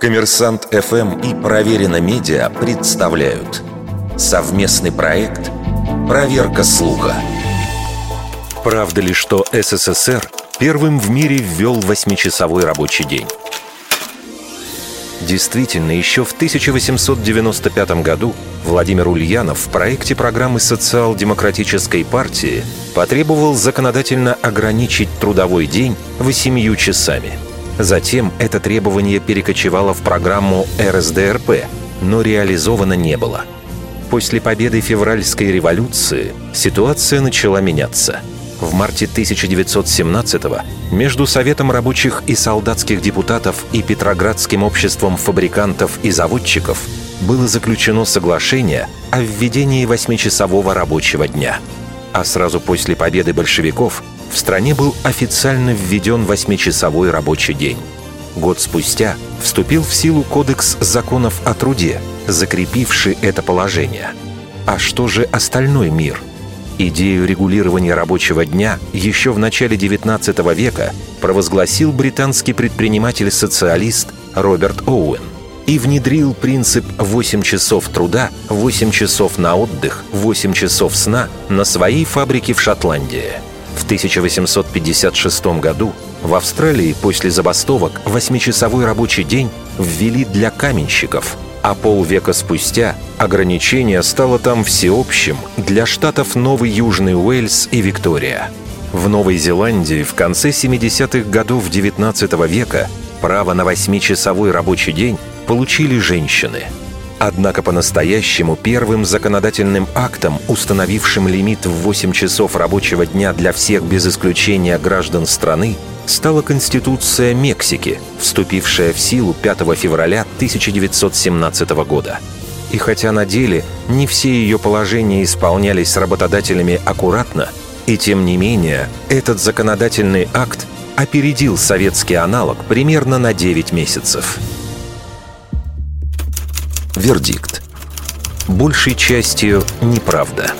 Коммерсант ФМ и Проверено Медиа представляют совместный проект «Проверка слуха». Правда ли, что СССР первым в мире ввел восьмичасовой рабочий день? Действительно, еще в 1895 году Владимир Ульянов в проекте программы социал-демократической партии потребовал законодательно ограничить трудовой день восемью часами. Затем это требование перекочевало в программу РСДРП, но реализовано не было. После победы февральской революции ситуация начала меняться – в марте 1917-го между Советом рабочих и солдатских депутатов и Петроградским обществом фабрикантов и заводчиков было заключено соглашение о введении восьмичасового рабочего дня. А сразу после победы большевиков в стране был официально введен восьмичасовой рабочий день. Год спустя вступил в силу Кодекс законов о труде, закрепивший это положение. А что же остальной мир – Идею регулирования рабочего дня еще в начале XIX века провозгласил британский предприниматель-социалист Роберт Оуэн и внедрил принцип 8 часов труда, 8 часов на отдых, 8 часов сна на своей фабрике в Шотландии. В 1856 году в Австралии после забастовок 8-часовой рабочий день ввели для каменщиков – а полвека спустя ограничение стало там всеобщим для штатов Новый Южный Уэльс и Виктория. В Новой Зеландии в конце 70-х годов XIX века право на восьмичасовой рабочий день получили женщины. Однако по-настоящему первым законодательным актом, установившим лимит в 8 часов рабочего дня для всех без исключения граждан страны, стала Конституция Мексики, вступившая в силу 5 февраля 1917 года. И хотя на деле не все ее положения исполнялись работодателями аккуратно, и тем не менее этот законодательный акт опередил советский аналог примерно на 9 месяцев. Вердикт. Большей частью неправда.